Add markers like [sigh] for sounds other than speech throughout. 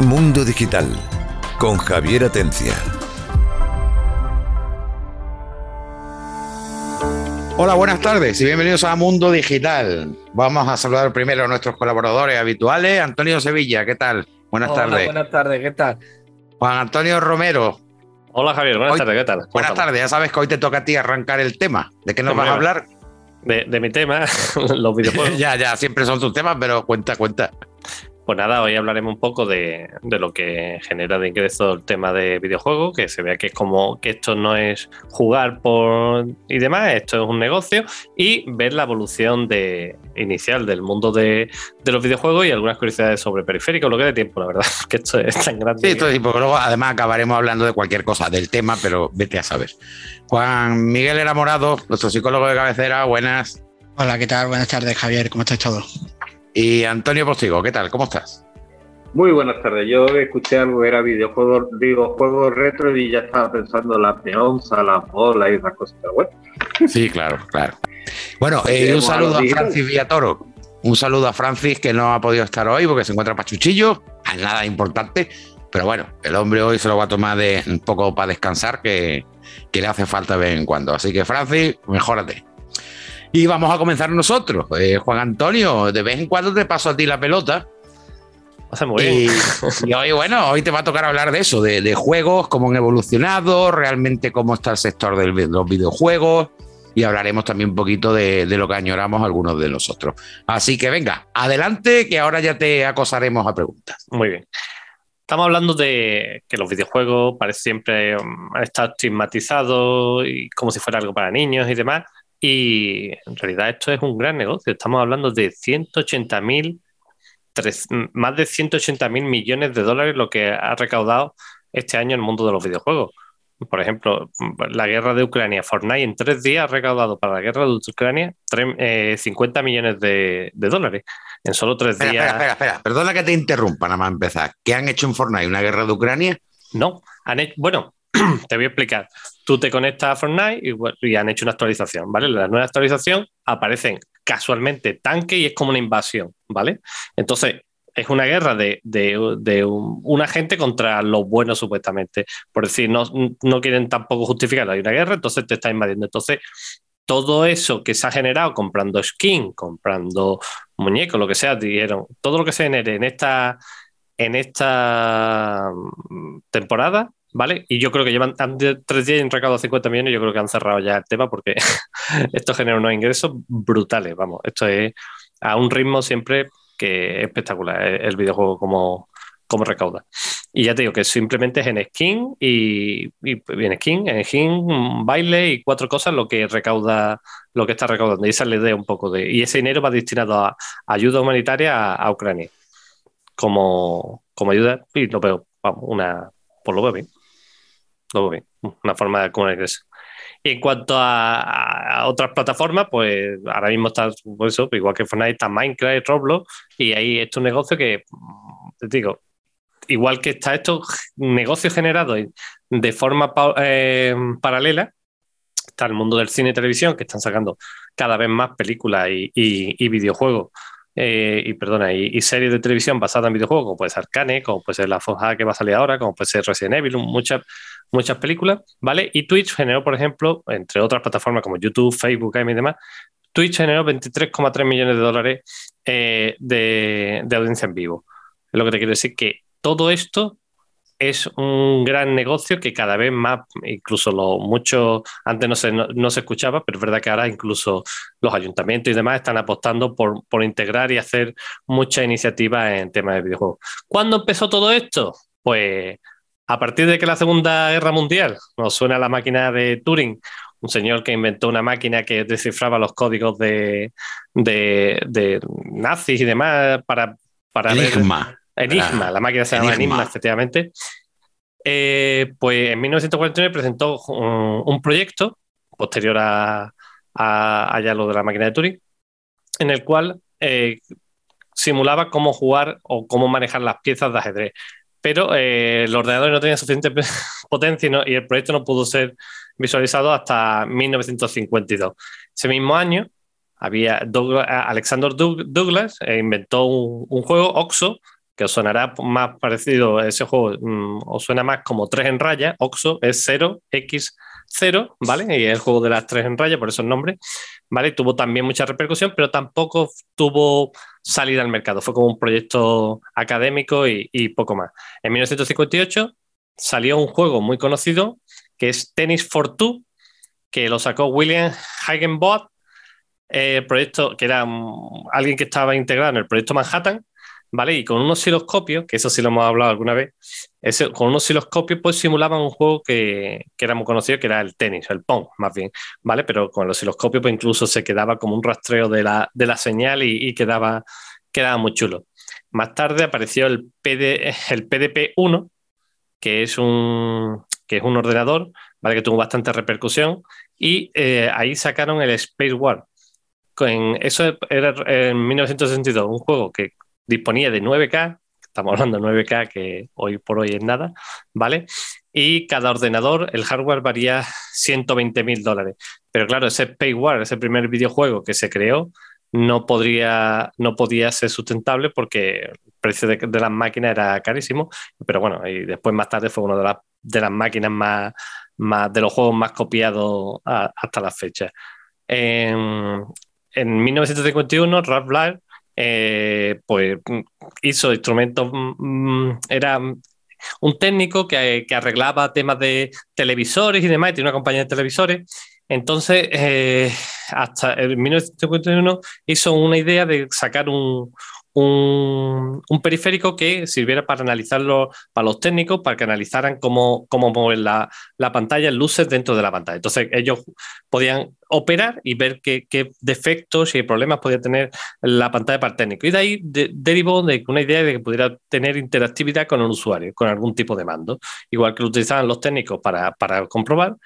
Mundo Digital con Javier Atencia. Hola, buenas tardes y bienvenidos a Mundo Digital. Vamos a saludar primero a nuestros colaboradores habituales. Antonio Sevilla, ¿qué tal? Buenas Hola, tardes. Buenas tardes, ¿qué tal? Juan Antonio Romero. Hola Javier, buenas Hoy- tardes, ¿qué tal? ¿Cómo Buenas tardes, ya sabes que hoy te toca a ti arrancar el tema. ¿De qué nos Hombre, vas a hablar? De, de mi tema, [laughs] los videojuegos. [laughs] ya, ya, siempre son tus temas, pero cuenta, cuenta. Pues nada, hoy hablaremos un poco de, de lo que genera de ingreso el tema de videojuegos, que se vea que es como que esto no es jugar por y demás, esto es un negocio, y ver la evolución de, inicial del mundo de, de los videojuegos y algunas curiosidades sobre periféricos, lo que dé tiempo, la verdad, [laughs] que esto es tan grande. Sí, esto sí, porque luego además acabaremos hablando de cualquier cosa del tema, pero vete a saber. Juan Miguel Enamorado, nuestro psicólogo de cabecera, buenas. Hola, ¿qué tal? Buenas tardes, Javier. ¿Cómo estáis todos? Y Antonio Postigo, ¿qué tal? ¿Cómo estás? Muy buenas tardes. Yo escuché algo que era videojuegos, digo, juegos retro y ya estaba pensando en la peonza, la bola y esas cosas. Pero bueno, Sí, claro, claro. Bueno, eh, un a saludo a digital. Francis Villatoro. Un saludo a Francis que no ha podido estar hoy porque se encuentra pachuchillo. A nada importante. Pero bueno, el hombre hoy se lo va a tomar de un poco para descansar, que, que le hace falta de vez en cuando. Así que, Francis, mejórate. Y vamos a comenzar nosotros. Eh, Juan Antonio, de vez en cuando te paso a ti la pelota. Muy bien. Y, y hoy, bueno, hoy te va a tocar hablar de eso, de, de juegos, cómo han evolucionado, realmente cómo está el sector de los videojuegos y hablaremos también un poquito de, de lo que añoramos algunos de nosotros. Así que venga, adelante, que ahora ya te acosaremos a preguntas. Muy bien. Estamos hablando de que los videojuegos parece siempre mm, estar estigmatizados y como si fuera algo para niños y demás. Y en realidad esto es un gran negocio. Estamos hablando de 180 mil, más de 180 mil millones de dólares lo que ha recaudado este año el mundo de los videojuegos. Por ejemplo, la guerra de Ucrania, Fortnite en tres días ha recaudado para la guerra de Ucrania tre- eh, 50 millones de, de dólares. En solo tres Espera, días. espera, espera, espera, perdona que te interrumpa nada más empezar. ¿Qué han hecho en Fortnite? ¿Una guerra de Ucrania? No, han hecho, bueno, [clears throat] te voy a explicar. Tú te conectas a Fortnite y, han hecho una actualización, ¿vale? La nueva actualización aparecen casualmente tanques y es como una invasión, ¿vale? Entonces, es una guerra de, de- de un- una gente contra los buenos, supuestamente. Por decir, no, no quieren tampoco justificar, hay una guerra, entonces te está invadiendo. Entonces, todo eso que se ha generado comprando skin, comprando muñecos, lo que sea, dijeron, todo lo que se genere en esta, en esta mm, temporada, ¿vale? Y yo creo que llevan tres días y han recaudado 50 millones, yo creo que han cerrado ya el tema porque [laughs] esto genera unos ingresos brutales, vamos, esto es a un ritmo siempre que es espectacular, eh, el videojuego como, como recauda. Y ya te digo que simplemente es en skin y, y en skin, en skin, baile y cuatro cosas lo que recauda, lo que está recaudando. Y esa es la un poco de. Y ese dinero va destinado a, ayuda humanitaria a, Ucrania. Como, como ayuda, y lo veo, vamos, una, pues lo veo bien. Una forma de ingresos. Y en cuanto a, otras plataformas, pues ahora mismo está, pues eso, igual que Fortnite, está Minecraft, Roblox, y ahí es un negocio que, mm, te digo, igual que está esto, negocio generado de forma eh, paralela, está el mundo del cine y televisión, que están sacando cada vez más películas y, videojuegos, eh, y perdona, y, series de televisión basadas en videojuegos, como puede ser Arcane, como puede ser La Forja que va a salir ahora, como puede ser Resident Evil, muchas, muchas películas, ¿vale? Y Twitch generó, por ejemplo, entre otras plataformas como YouTube, Facebook, y demás, Twitch generó 23,3 millones de dólares eh, de, audiencia en vivo. Lo que te quiero decir que todo esto es un gran negocio que cada vez más, incluso los muchos, antes no se, no, no se escuchaba, pero es verdad que ahora incluso los ayuntamientos y demás están apostando por, por integrar y hacer muchas iniciativas en temas de videojuegos. ¿Cuándo empezó todo esto? Pues a partir de que la Segunda Guerra Mundial nos suena la máquina de Turing, un señor que inventó una máquina que descifraba los códigos de, de, de nazis y demás para, para ver- Enigma. Enigma, Ah, la máquina se llama Enigma. Enigma, efectivamente. Eh, pues en 1949 presentó un, un proyecto posterior a, a, a ya lo de la máquina de Turing, en el cual eh, simulaba cómo jugar o cómo manejar las piezas de ajedrez. Pero eh, el ordenador no tenía suficiente [laughs] potencia y, el proyecto no pudo ser visualizado hasta 1952. Ese mismo año había Alexander Doug- Douglas eh, inventó un, juego, Oxo, que os sonará más parecido a ese juego, mm, os suena más como 3 en raya, Oxo es 0x0, ¿vale? Y es el juego de las 3 en raya, por eso el nombre, ¿vale? Tuvo también mucha repercusión, pero tampoco tuvo salida al mercado, fue como un proyecto académico y, y poco más. En 1958 salió un juego muy conocido que es Tennis for Two, que lo sacó William Hagenbot, el eh, proyecto que era alguien que estaba integrado en el proyecto Manhattan, ¿vale? Y con unos osciloscopios, que eso sí lo hemos hablado alguna vez, ese, con unos osciloscopios pues simulaban un juego que, que, era muy conocido, que era el tenis, el pong, más bien, ¿vale? Pero con los osciloscopios pues incluso se quedaba como un rastreo de la, de la señal y, quedaba, quedaba muy chulo. Más tarde apareció el, PD, el PDP-1, que es un, que es un ordenador, ¿vale? Que tuvo bastante repercusión, y eh, ahí sacaron el Space War. eso era en 1962, un juego que disponía de 9K, estamos hablando de 9K que hoy por hoy es nada, ¿vale? Y cada ordenador, el hardware varía 120 mil dólares. Pero claro, ese Space War, ese primer videojuego que se creó, no, podría, no podía ser sustentable porque el precio de, de las máquinas era carísimo. Pero bueno, y después más tarde fue una de las, de las máquinas más, más, de los juegos más copiados hasta la fecha. En, en 1951, Ralph Blair eh, pues, hizo instrumentos, mm, mm, era un técnico que, que, arreglaba temas de televisores y demás, y tiene una compañía de televisores. Entonces, eh, hasta en 1951 hizo una idea de sacar un, un, periférico que sirviera para analizarlo para los técnicos, para que analizaran cómo, cómo mover la, la, pantalla, luces dentro de la pantalla. Entonces ellos podían operar y ver qué, qué defectos y problemas podía tener la pantalla para el técnico. Y de ahí derivó de una idea de que pudiera tener interactividad con el usuario, con algún tipo de mando. Igual que lo utilizaban los técnicos para, para comprobar,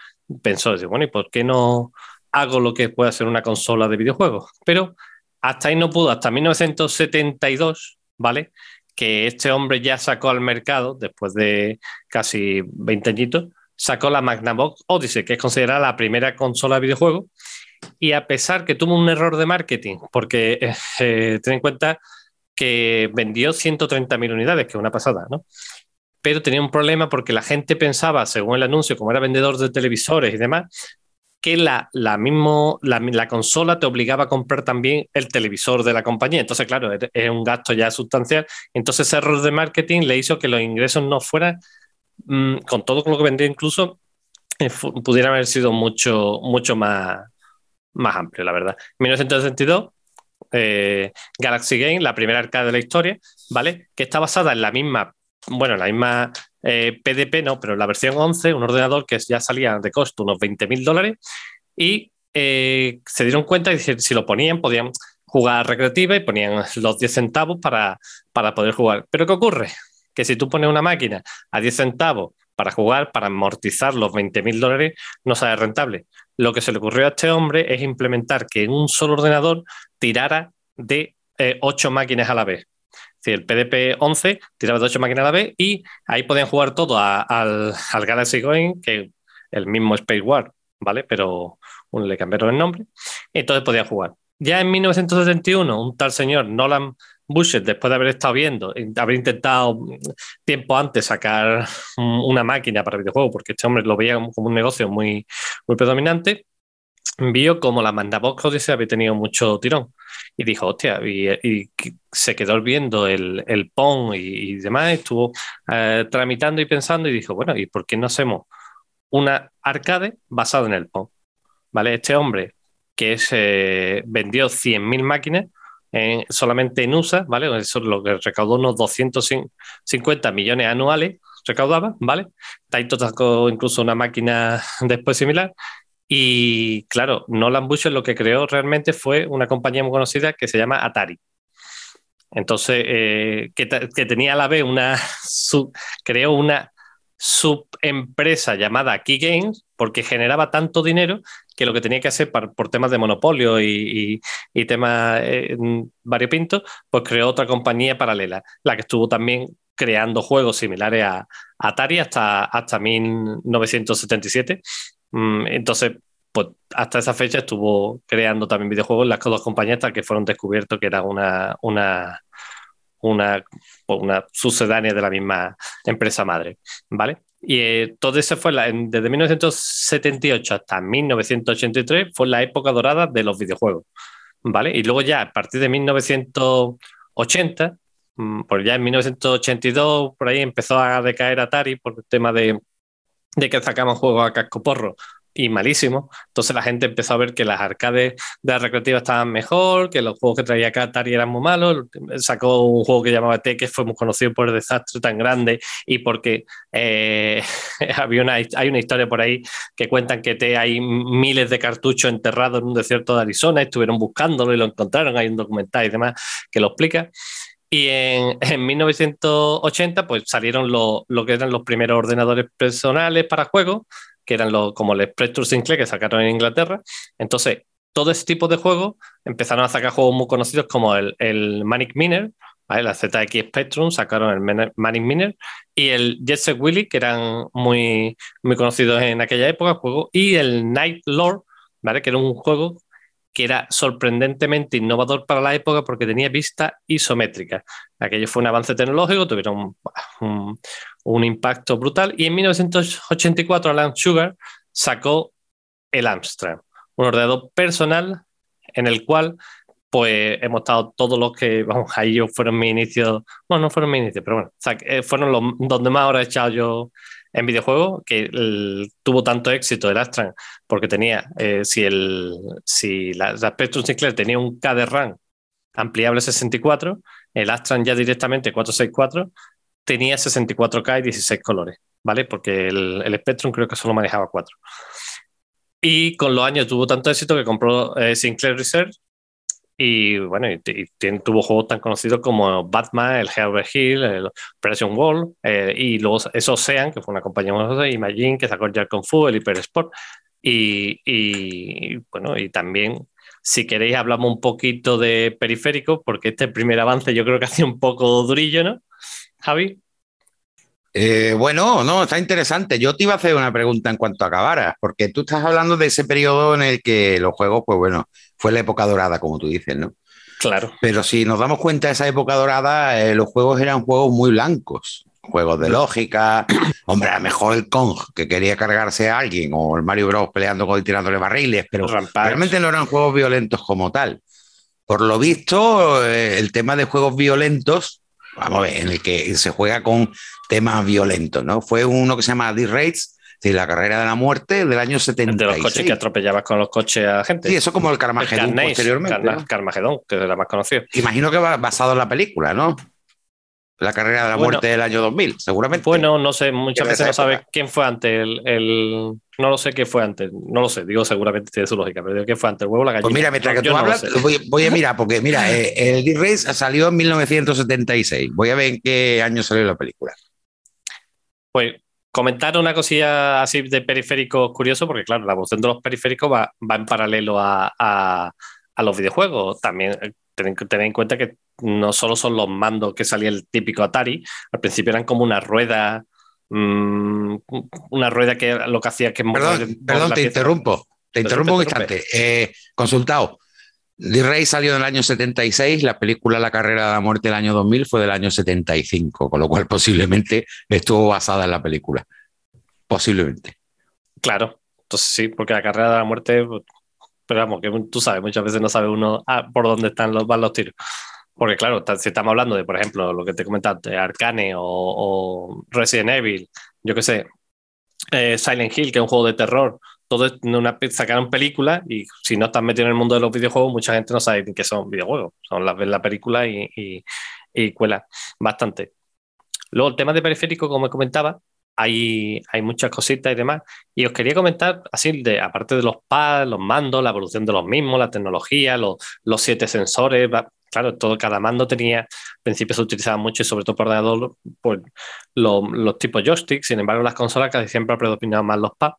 pensó, bueno, ¿y por qué no hago lo que puede ser una consola de videojuegos? Pero hasta ahí no pudo, hasta 1972, ¿vale? Que este hombre ya sacó al mercado, después de casi 20 añitos, sacó la Magnavox Odyssey, que es considerada la primera consola de videojuegos. Y a pesar que tuvo un error de marketing, porque eh, eh ten en cuenta que vendió 130.000 unidades, que es una pasada, ¿no? Pero tenía un problema porque la gente pensaba, según el anuncio, como era vendedor de televisores y demás, que la, la, mismo, la, la, consola te obligaba a comprar también el televisor de la compañía. Entonces, claro, es un gasto ya sustancial. Entonces, ese error de marketing le hizo que los ingresos no fueran, mmm, con todo lo que vendía incluso, eh, pudieran haber sido mucho, mucho más, más amplio, la verdad. En 1962, eh, Galaxy Game, la primera arcade de la historia, ¿vale? Que está basada en la misma, bueno, la misma PDP eh, no, pero la versión 11, un ordenador que ya salía de costo unos 20 mil dólares y eh, se dieron cuenta y si lo ponían podían jugar recreativa y ponían los 10 centavos para, para poder jugar. Pero ¿qué ocurre? Que si tú pones una máquina a 10 centavos para jugar, para amortizar los 20 mil dólares, no sale rentable. Lo que se le ocurrió a este hombre es implementar que en un solo ordenador tirara de eh, 8 máquinas a la vez el PDP-11 tiraba de 8 máquinas a la vez y ahí podían jugar todo al, al, Galaxy Going, que el mismo Space War, ¿vale? Pero le cambiaron el nombre. Entonces podían jugar. Ya en 1971, un tal señor Nolan Bushet, después de haber estado viendo, haber intentado tiempo antes sacar una máquina para videojuegos, porque este hombre lo veía como un negocio muy, muy predominante, vio como la Mandavox Odyssey había tenido mucho tirón y dijo, hostia, y, se quedó viendo el, el PON y, demás, estuvo eh, tramitando y pensando y dijo, bueno, ¿y por qué no hacemos una arcade basada en el PON? ¿Vale? Este hombre que es, eh, vendió 100.000 máquinas solamente en USA, ¿vale? Eso es lo que recaudó unos 250 millones anuales, recaudaba, ¿vale? Taito sacó incluso una máquina [laughs] después similar y claro, Nolan Bushnell lo que creó realmente fue una compañía muy conocida que se llama Atari. Entonces, eh, que, tenía a la vez una, [laughs] creó una subempresa llamada Key Games porque generaba tanto dinero que lo que tenía que hacer por, temas de monopolio y, temas eh, variopintos, pues creó otra compañía paralela, la que estuvo también creando juegos similares a, a Atari hasta, hasta 1977 Mm, entonces, pues hasta esa fecha estuvo creando también videojuegos las dos compañías hasta que fueron descubiertos que era una, una, una, una sucedánea de la misma empresa madre, ¿vale? Y eh, todo eso fue desde 1978 hasta 1983 fue la época dorada de los videojuegos, ¿vale? Y luego ya a partir de 1980, mm, pues ya en 1982 por ahí empezó a decaer Atari por el tema de, de que sacaban juegos a casco porro y malísimo. Entonces la gente empezó a ver que las arcades de la recreativa estaban mejor, que los juegos que traía Atari eran muy malos. Sacó un juego que llamaba T, que fue muy conocido por el desastre tan grande y porque eh, [laughs] había una, hay una historia por ahí que cuentan que T hay miles de cartuchos enterrados en un desierto de Arizona, estuvieron buscándolo y lo encontraron, hay un documental y demás que lo explica. Y en, en 1980 pues salieron lo, lo que eran los primeros ordenadores personales para juegos, que eran los, como el Spectrum Sinclair que sacaron en Inglaterra. Entonces, todo ese tipo de juegos empezaron a sacar juegos muy conocidos como el, Manic Miner, la ZX Spectrum sacaron el Manic Miner y el Jet Set Willy, que eran muy, muy conocidos en aquella época, juego, y el Night Lord, ¿vale? que era un juego que era sorprendentemente innovador para la época porque tenía vista isométrica. Aquello fue un avance tecnológico, tuvieron un, impacto brutal. Y en 1984 Alan Sugar sacó el Amstrad, un ordenador personal en el cual pues hemos estado todos los que, vamos, ahí yo fueron mi inicio, bueno, no fueron mi inicio, pero bueno, eh, fueron los donde más horas he echado yo en videojuegos, que tuvo tanto éxito el Astran, porque tenía, eh, si, el, si la, Spectrum Sinclair tenía un K de RAM ampliable 64, el Astran ya directamente 464 tenía 64K y 16 colores, ¿vale? Porque el, el Spectrum creo que solo manejaba 4. Y con los años tuvo tanto éxito que compró eh, Sinclair Research y bueno, tuvo juegos tan conocidos como Batman, el Herbert Hill, el Operation Wall, eh, y luego eso Ocean, que fue una compañía de Imagine, que sacó el Kung Fu, el Hyper Sport. Y, bueno, y también, si queréis, hablamos un poquito de periféricos, porque este primer avance yo creo que ha un poco durillo, ¿no? Javi. Eh, bueno, no, está interesante. Yo te iba a hacer una pregunta en cuanto acabaras, porque tú estás hablando de ese periodo en el que los juegos, pues bueno, fue la época dorada, como tú dices, ¿no? Claro. Pero si nos damos cuenta de esa época dorada, eh, los juegos eran juegos muy blancos. Juegos de lógica. [clears throat] Hombre, a lo mejor el Kong, que quería cargarse a alguien, o el Mario Bros. peleando con tirándole barriles, pero realmente no eran juegos violentos como tal. Por lo visto, eh, el tema de juegos violentos, vamos a ver, en el que se juega con temas violentos, ¿no? Fue uno que se llama D-Rates, Sí, la carrera de la muerte del año 76. De los coches que atropellabas con los coches a gente. Sí, eso como el Carmageddon posteriormente. ¿no? Carmageddon, que es la más conocida. Imagino que va basado en la película, ¿no? La carrera de la muerte del año 2000, seguramente. Bueno, no sé, muchas veces no sabes quién fue antes. El, No lo sé qué fue antes, no lo sé, digo seguramente tiene su lógica, pero digo qué fue antes, el huevo o la gallina. Pues mira, mientras que tú hablas, voy, a mirar, porque mira, [laughs] eh, el D-Race salió en 1976. Voy a ver en qué año salió la película. Pues comentar una cosilla así de periféricos curioso, porque claro, la evolución de los periféricos va, en paralelo a, los videojuegos. También eh, tener en cuenta que no solo son los mandos que salía el típico Atari, al principio eran como una rueda, mm, una rueda que lo que hacía que... Perdón, perdón te interrumpo, te interrumpo un instante. Eh, consultado. D-Ray salió en el año 76, la película La carrera de la muerte del año 2000 fue del año 75, con lo cual posiblemente estuvo basada en la película. Posiblemente. Claro, entonces sí, porque la carrera de la muerte, pero vamos, que tú sabes, muchas veces no sabe uno ah, por dónde están los, van los tiros. Porque claro, si estamos hablando de, por ejemplo, lo que te comentaste, Arcane o, Resident Evil, yo qué sé, eh, Silent Hill, que es un juego de terror, todo una, sacaron películas y si no estás metido en el mundo de los videojuegos, mucha gente no sabe qué son videojuegos. Son las la película y, y, y, cuela bastante. Luego, el tema de periférico, como comentaba, hay, hay muchas cositas y demás. Y os quería comentar, así, de, aparte de los pads, los mandos, la evolución de los mismos, la tecnología, los, los siete sensores. Claro, todo, cada mando tenía, al principio se utilizaba mucho y sobre todo por ordenador, pues, los, tipos joystick. Sin embargo, las consolas casi siempre han predominado más los pads.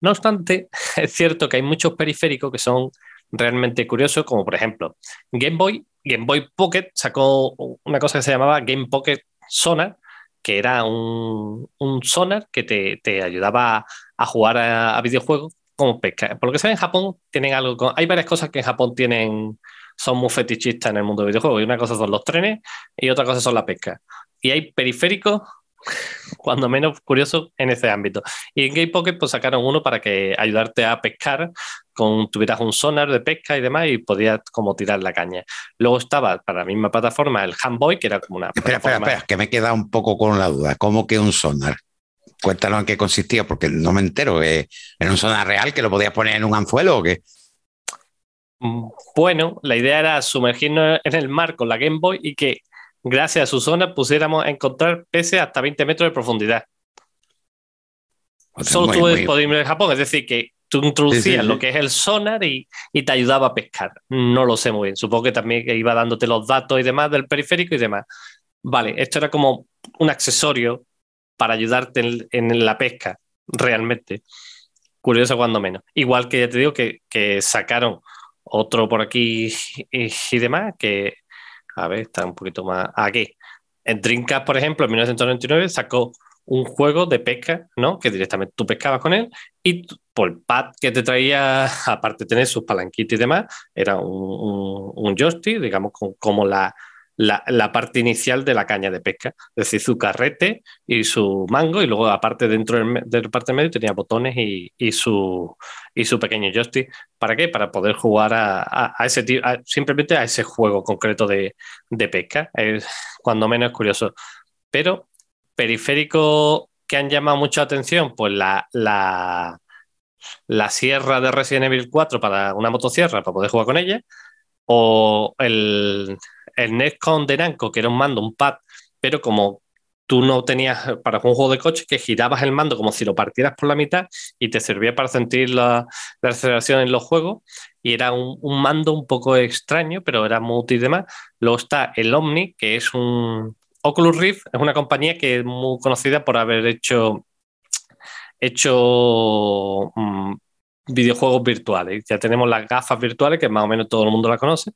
No obstante, [laughs] es cierto que hay muchos periféricos que son realmente curiosos, como por ejemplo Game Boy. Game Boy Pocket sacó una cosa que se llamaba Game Pocket Sonar, que era un, sonar que te, ayudaba a, jugar a, videojuegos como pesca. Por lo que se ve en Japón, tienen algo. hay varias cosas que en Japón tienen son muy fetichistas en el mundo de videojuegos. Y una cosa son los trenes y otra cosa son la pesca. Y hay periféricos, [laughs] cuando menos curiosos, en ese ámbito. Y en Game Pocket pues sacaron uno para que ayudarte a pescar, con tuvieras un sonar de pesca y demás y podías como tirar la caña. Luego estaba para la misma plataforma el Handboy, que era como una... Espera, espera, espera, que me queda un poco con la duda. ¿Cómo que un sonar? Cuéntanos en qué consistía, porque no me entero. ¿Era un sonar real que lo podías poner en un anzuelo o qué? Mm, bueno, la idea era sumergirnos en el mar con la Game Boy y que gracias a su zona pusiéramos a encontrar peces hasta 20 metros de profundidad. Solo tú disponible en Japón, es decir, que tú introducías lo que es el sonar y, te ayudaba a pescar. No lo sé muy bien. Supongo que también iba dándote los datos y demás del periférico y demás. Vale, esto era como un accesorio para ayudarte en, la pesca, realmente. Curioso cuando menos. Igual que ya te digo que, que sacaron otro por aquí [laughs] y, demás, que, a ver, está un poquito más aquí. En Dreamcast, por ejemplo, en 1999 sacó un juego de pesca, ¿no? Que directamente tú pescabas con él y por el pad que te traía, [laughs] aparte de tener sus palanquitas y demás, era un, un, joystick, digamos, como la, la, parte inicial de la caña de pesca, es decir, su carrete y su mango, y luego aparte dentro de la parte medio tenía botones y, su, y su pequeño joystick. ¿Para qué? Para poder jugar a, ese simplemente a ese juego concreto de, pesca. Es cuando menos curioso. Pero periférico que han llamado mucha atención, pues la, la, la sierra de Resident Evil 4 para una motosierra, para poder jugar con ella, o el, el Netcon de Namco, que era un mando, un pad, pero como tú no tenías para un juego de coche que girabas el mando como si lo partieras por la mitad y te servía para sentir la, aceleración en los juegos y era un, mando un poco extraño, pero era muy útil y demás. Luego está el Omni, que es un Oculus Rift, es una compañía que es muy conocida por haber hecho, hecho mm, videojuegos virtuales. Ya tenemos las gafas virtuales, que más o menos todo el mundo la conoce,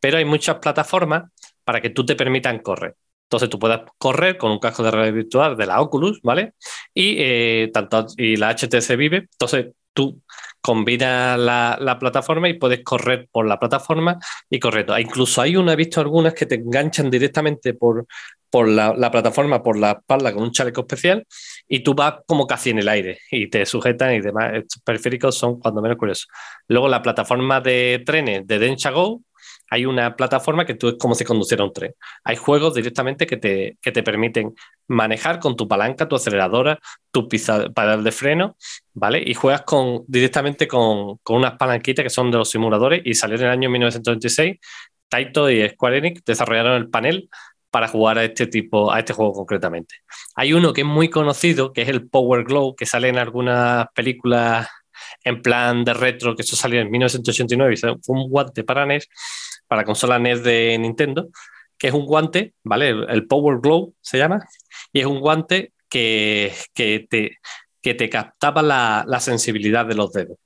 pero hay muchas plataformas para que tú te permitan correr. Entonces tú puedas correr con un casco de realidad virtual de la Oculus, ¿vale? Y, eh, tanto, y la HTC Vive. Entonces tú combinas la, plataforma y puedes correr por la plataforma y correcto. E incluso hay una, he visto algunas que te enganchan directamente por, por la, plataforma, por la espalda con un chaleco especial y tú vas como casi en el aire y te sujetan y demás. Estos periféricos son cuando menos curiosos. Luego la plataforma de trenes de Densha Go, hay una plataforma que tú es como si conduciera un tren. Hay juegos directamente que te, que te permiten manejar con tu palanca, tu aceleradora, tu pedal de freno, ¿vale? Y juegas con, directamente con, con unas palanquitas que son de los simuladores y salió en el año 1926. Taito y Square Enix desarrollaron el panel para jugar a este tipo, a este juego concretamente. Hay uno que es muy conocido, que es el Power Glow, que sale en algunas películas en plan de retro, que eso salió en 1989 y fue un guante para NES, para consola NES de Nintendo, que es un guante, ¿vale? El, Power Glow se llama, y es un guante que, que, te, que te captaba la, la sensibilidad de los dedos.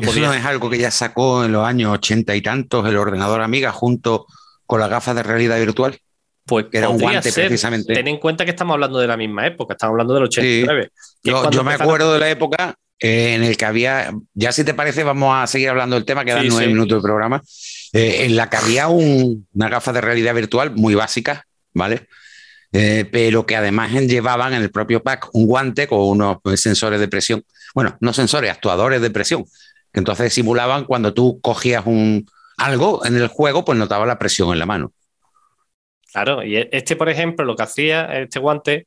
Eso no es algo que ya sacó en los años ochenta y tantos el ordenador Amiga junto con las gafas de realidad virtual. Pues era un guante precisamente. Ten en cuenta que estamos hablando de la misma época, estamos hablando del 89. Yo, me acuerdo de la época eh, en el que había, ya si te parece, vamos a seguir hablando del tema, quedan nueve minutos de programa, eh, en la que había una gafa de realidad virtual muy básica, ¿vale? Eh, pero que además llevaban en el propio pack un guante con unos sensores de presión, bueno, no sensores, actuadores de presión, que entonces simulaban cuando tú cogías un, algo en el juego, pues notaba la presión en la mano. Claro, y e, este, por ejemplo, lo que hacía este guante,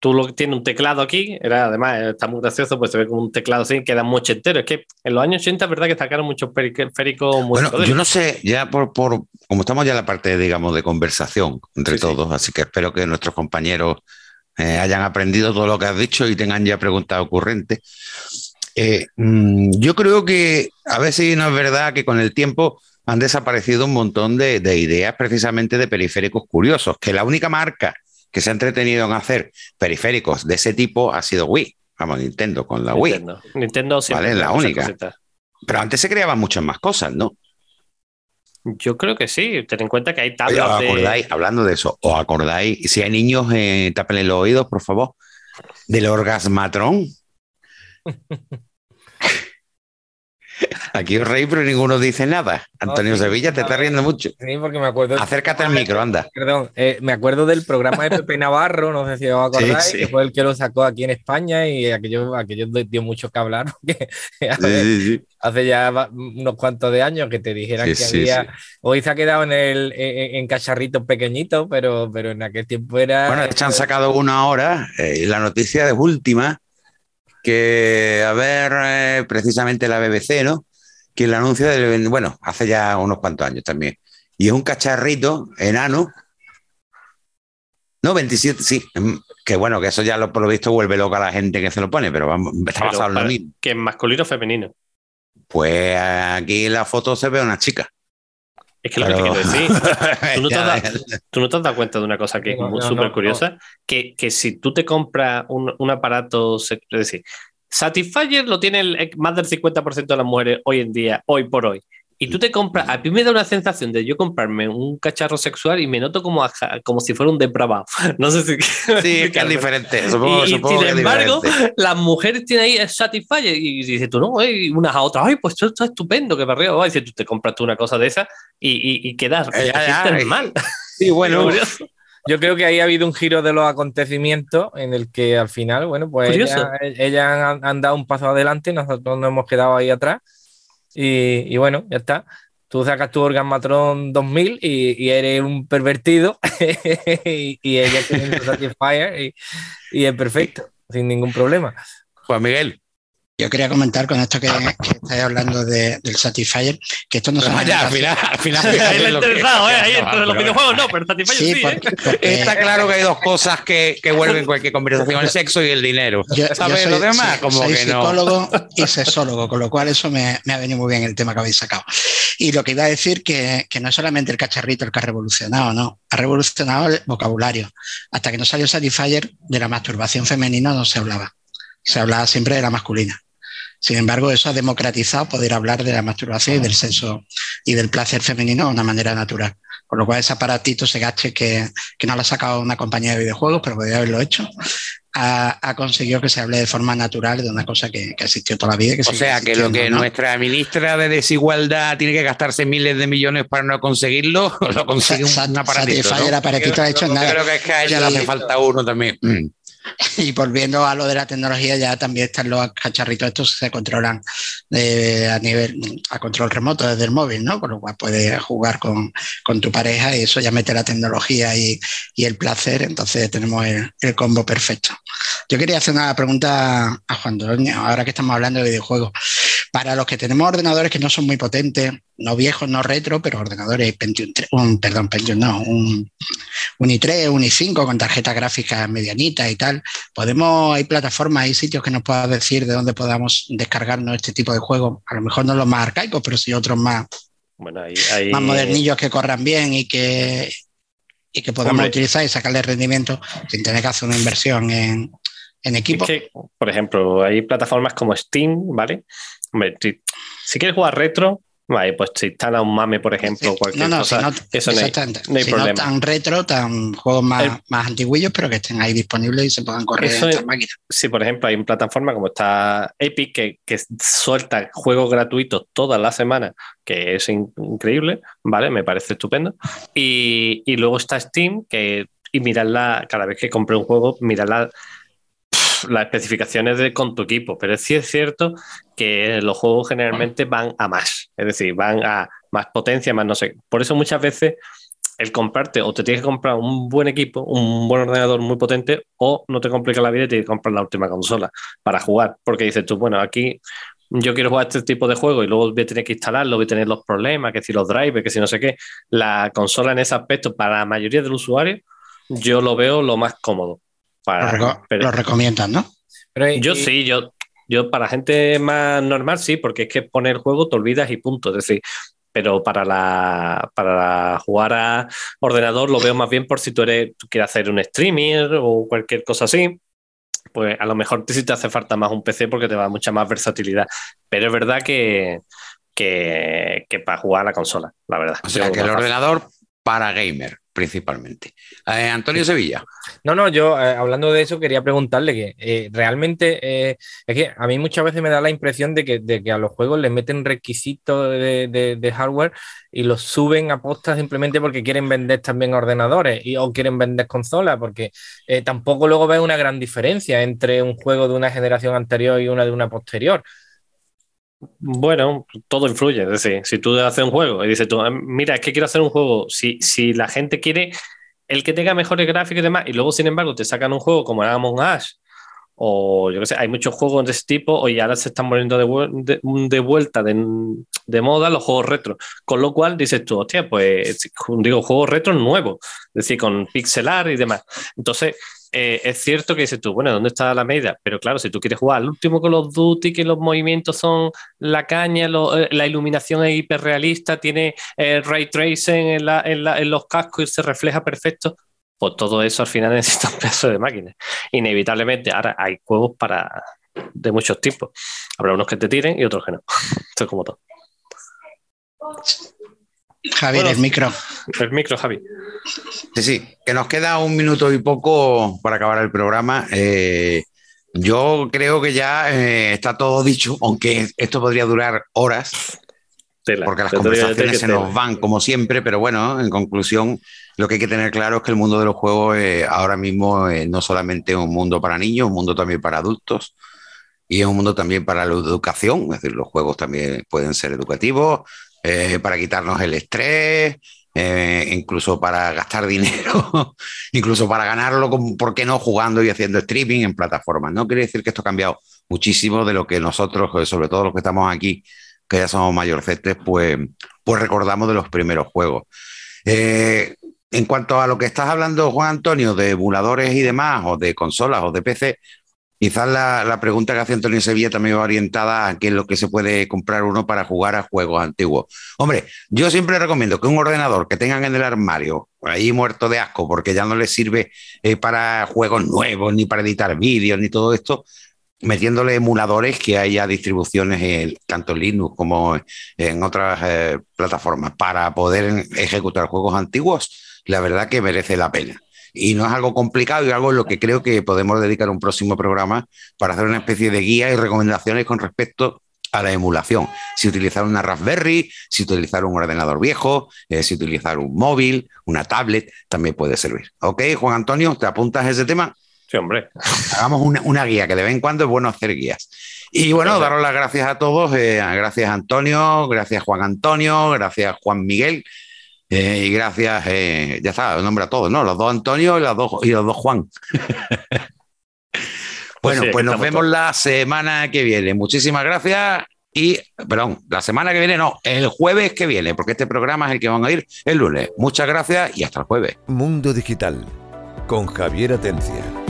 tú lo tienes un teclado aquí, era además está muy gracioso, pues se ve como un teclado así, queda mucho entero. Es que en los años 80 es verdad que sacaron muchos periféricos muy Bueno, yo no sé, ya por, por, como estamos ya en la parte, digamos, de conversación entre todos, así que espero que nuestros compañeros eh, hayan aprendido todo lo que has dicho y tengan ya preguntas ocurrentes. Eh, mm, yo creo que a veces no es verdad que con el tiempo han desaparecido un montón de, ideas precisamente de periféricos curiosos, que la única marca que se ha entretenido en hacer periféricos de ese tipo ha sido Wii. Vamos, Nintendo con la Wii. Nintendo ¿Vale? La única. Pero antes se creaban muchas más cosas, ¿no? Yo creo que sí. Ten en cuenta que hay tablas. Hablando de eso, ¿os acordáis? Si hay niños, eh, tapen los oídos, por favor. Del orgasmatrón. [laughs] Aquí os reí, pero ninguno dice nada. Antonio sí, Sevilla, te está riendo mucho. Sí, porque me acuerdo. Acércate al micro, anda. Perdón, eh, me acuerdo del programa de Pepe Navarro, no sé si os acordáis, Sí, sí. que fue el que lo sacó aquí en España y aquello, aquello dio mucho que hablar, [laughs] porque ver, Sí, sí, sí. hace ya unos cuantos de años que te dijeran que había. Hoy se ha quedado en, el, en, en cacharritos pequeñitos, pero, pero en aquel tiempo era. Bueno, hecho han sacado una ahora, eh, la noticia de última, que a ver, eh, precisamente la BBC, ¿no? Que el anuncio del, bueno, hace ya unos cuantos años también. Y es un cacharrito enano. No, 27, sí. mm, Que bueno, que eso ya lo, por lo visto vuelve loca a la gente que se lo pone, pero vamos, está Pero basado en lo mismo. Que es masculino o femenino. Pues aquí en la foto se ve una chica. Es que lo que te quiero decir. [laughs] ¿Tú no, te has dado, tú no te has dado cuenta de una cosa que es No, no, súper no, curiosa? Que, que si tú te compras un, un aparato, es decir, Satisfyer lo tiene el- más del 50% de las mujeres hoy en día, hoy por hoy. Y tú te compras, a mí me da una sensación de yo comprarme un cacharro sexual y me noto como, como si fuera un depravado. [laughs] No sé si. [laughs] Sí, es que es diferente. Supongo, y, y supongo sin que embargo, diferente. las mujeres tienen ahí el Satisfyer y dices tú, no, y unas a otras, ay, pues esto está estupendo, que barrio. Y dices, tú te compras tú una cosa de esa y, y, y quedas, Eh, ya, eh. mal. Sí, bueno. [laughs] Yo creo que ahí ha habido un giro de los acontecimientos en el que al final, bueno, pues ellas, ellas han, han dado un paso adelante, nosotros nos hemos quedado ahí atrás y, y bueno, ya está. Tú sacas tu Orgasmatron 2000 y, y eres un pervertido [laughs] y, y ella tiene un Satisfyer y, y es perfecto, sin ningún problema. Juan Miguel. Yo quería comentar con esto que, que estáis hablando de- del Satisfyer, que esto no No, son ya, al final, al final. [laughs] Ahí lo que- interesado, ¿eh? Ahí Ya, entre los videojuegos no, pero Satisfyer sí, Sí, ¿eh? porque, [laughs] porque Está claro que hay dos cosas que, que vuelven cualquier conversación, el sexo y el dinero. yo, yo ¿Sabes? soy, Lo demás, sí, como soy que no. psicólogo [laughs] y sexólogo, con lo cual eso me, me ha venido muy bien el tema que habéis sacado. Y lo que iba a decir que, que no es solamente el cacharrito el que ha revolucionado, no, ha revolucionado el vocabulario. Hasta que no salió Satisfyer, de la masturbación femenina no se hablaba. Se hablaba siempre de la masculina. Sin embargo, eso ha democratizado poder hablar de la masturbación y del sexo y del placer femenino de una manera natural. Con lo cual, ese aparatito, ese gache que, que no lo ha sacado una compañía de videojuegos, pero podría haberlo hecho, ha, ha conseguido que se hable de forma natural de una cosa que, que existió toda la vida. Que O sea, que lo que ¿no? nuestra ministra de Desigualdad tiene que gastarse miles de millones para no conseguirlo, [laughs] lo consigue Sa- un, aparatito. ¿no? el aparatito ha hecho nada. creo que es que a ella le hace falta uno también. Mm. [laughs] Y volviendo a lo de la tecnología, ya también están los cacharritos estos que se controlan eh, a nivel a control remoto desde el móvil, ¿no? Con lo cual puedes jugar con, con tu pareja y eso ya mete la tecnología y, y el placer, entonces tenemos el, el combo perfecto. Yo quería hacer una pregunta a Juan Doroña, ahora que estamos hablando de videojuegos. Para los que tenemos ordenadores que no son muy potentes, no viejos, no retro, pero ordenadores Pentium 3, un, perdón, Pentium no, un, un i3, un i5 con tarjetas gráficas medianitas y tal. Podemos, hay plataformas, hay sitios que nos puedas decir de dónde podamos descargarnos este tipo de juegos. A lo mejor no los más arcaicos, pero sí otros más, Bueno, ahí, ahí- más modernillos que corran bien y que, y que podamos Hombre. utilizar y sacarle rendimiento sin tener que hacer una inversión en, en equipo. Es que, por ejemplo, hay plataformas como Steam, ¿vale? Hombre, si, si quieres jugar retro, vale, pues te instala un mame, por ejemplo, cualquier no, no, cosa. si no, eso no hay, exactamente. no hay Si problema. tan retro, tan juegos más, El- más antiguillos, pero que estén ahí disponibles y se puedan correr en es- estas máquinas. Sí, por ejemplo, hay una plataforma como está Epic que, que suelta juegos gratuitos todas las semanas, que es in- increíble, ¿vale? Me parece estupendo. Y, y luego está Steam, que y mirarla, cada vez que compre un juego, mirarla las especificaciones de, con tu equipo, pero sí es cierto que los juegos generalmente van a más, es decir, van a más potencia, más no sé. Por eso muchas veces el comprarte o te tienes que comprar un buen equipo, un buen ordenador muy potente, o no te complica la vida y tienes que comprar la última consola para jugar, porque dices tú, bueno, aquí yo quiero jugar este tipo de juego y luego voy a tener que instalarlo, voy a tener los problemas, que si los drivers, que si no sé qué. La consola en ese aspecto, para la mayoría del usuario, yo lo veo lo más cómodo. Lo, Para, reco- pero- lo recomiendan, ¿no? Pero, y- yo y- sí, yo, yo para gente más normal sí, porque es que poner el juego te olvidas y punto. Es decir, pero para la para jugar a ordenador lo veo más bien por si tú eres, tú quieres hacer un streamer o cualquier cosa así. Pues a lo mejor sí te hace falta más un PC porque te va mucha más versatilidad. Pero es verdad que, que, que para jugar a la consola, la verdad. O sea, Yo que el fácil. ordenador para gamer. Principalmente. Eh, Antonio Sevilla. No, no, yo eh, hablando de eso quería preguntarle que eh, realmente es que a mí muchas veces me da la impresión de que, a los juegos les meten requisitos de, hardware y los suben a postas simplemente porque quieren vender también ordenadores y, o quieren vender consolas, porque tampoco luego ves una gran diferencia entre un juego de una generación anterior y una de una posterior. Bueno, todo influye. Es decir, si tú haces un juego y dices tú, ah, mira, es que quiero hacer un juego, si, si la gente quiere el que tenga mejores gráficos y demás, y luego, sin embargo, te sacan un juego como Among Us, o yo qué sé, hay muchos juegos de ese tipo, o ya ahora se están poniendo de, vuelta de, de, moda los juegos retro. Con lo cual dices tú, hostia, pues digo, juegos retro nuevos, es decir, con pixelar y demás. Entonces, eh, es cierto que dices tú, bueno, ¿dónde está la medida? Pero claro, si tú quieres jugar al último con los Duty, que los movimientos son la caña, eh, la iluminación es hiperrealista, tiene eh, ray tracing en, los cascos y se refleja perfecto, pues todo eso al final [laughs] necesita un pedazo de máquina. Inevitablemente, ahora hay juegos para de muchos tipos. Habrá unos que te tiren y otros que no. [laughs] Esto es como todo. Javier, el micro. El micro, Javi. Sí, sí, que nos queda un minuto y poco para acabar el programa. Eh, yo creo que ya eh, está todo dicho, aunque esto podría durar horas, porque las conversaciones se nos van como siempre, pero bueno, en conclusión, lo que hay que tener claro es que el mundo de los juegos eh, ahora mismo no solamente es un mundo para niños, un mundo también para adultos y es un mundo también para la educación, es decir, los juegos también pueden ser educativos, eh, para quitarnos el estrés, eh, incluso para gastar dinero, [laughs] incluso para ganarlo, ¿por qué no jugando y haciendo streaming en plataformas? No quiere decir que esto ha cambiado muchísimo de lo que nosotros, eh, sobre todo los que estamos aquí, que ya somos mayorcetes, pues, pues recordamos de los primeros juegos. en cuanto a lo que estás hablando, Juan Antonio, de emuladores y demás, o de consolas o de PC, Quizás la, pregunta que hace Antonio Sevilla también va orientada a qué es lo que se puede comprar uno para jugar a juegos antiguos. Hombre, yo siempre recomiendo que un ordenador que tengan en el armario, ahí muerto de asco, porque ya no les sirve eh, para juegos nuevos, ni para editar vídeos, ni todo esto, metiéndole emuladores que haya distribuciones tanto en Linux como en otras eh, plataformas para poder ejecutar juegos antiguos, la verdad que merece la pena y no es algo complicado y algo en lo que creo que podemos dedicar un próximo programa para hacer una especie de guía y recomendaciones con respecto a la emulación. Si utilizar una Raspberry, si utilizar un ordenador viejo, eh, si utilizar un móvil, una tablet, también puede servir. ¿Ok, Juan Antonio? ¿Te apuntas a ese tema? Sí, hombre. Hagamos una, guía, que de vez en cuando es bueno hacer guías. Y bueno, daros las gracias a todos. Eh, gracias Antonio, gracias Juan Antonio, gracias Juan Miguel. Eh, y gracias, eh, ya está, nombre a todos, ¿no? Los dos Antonio y los dos, y los dos Juan. Pues [laughs] bueno, pues, nos vemos la semana que viene. Muchísimas gracias. Y, perdón, la semana que viene no, el jueves que viene, porque este programa es el que van a ir el lunes. Muchas gracias y hasta el jueves. Mundo Digital con Javier Atencia.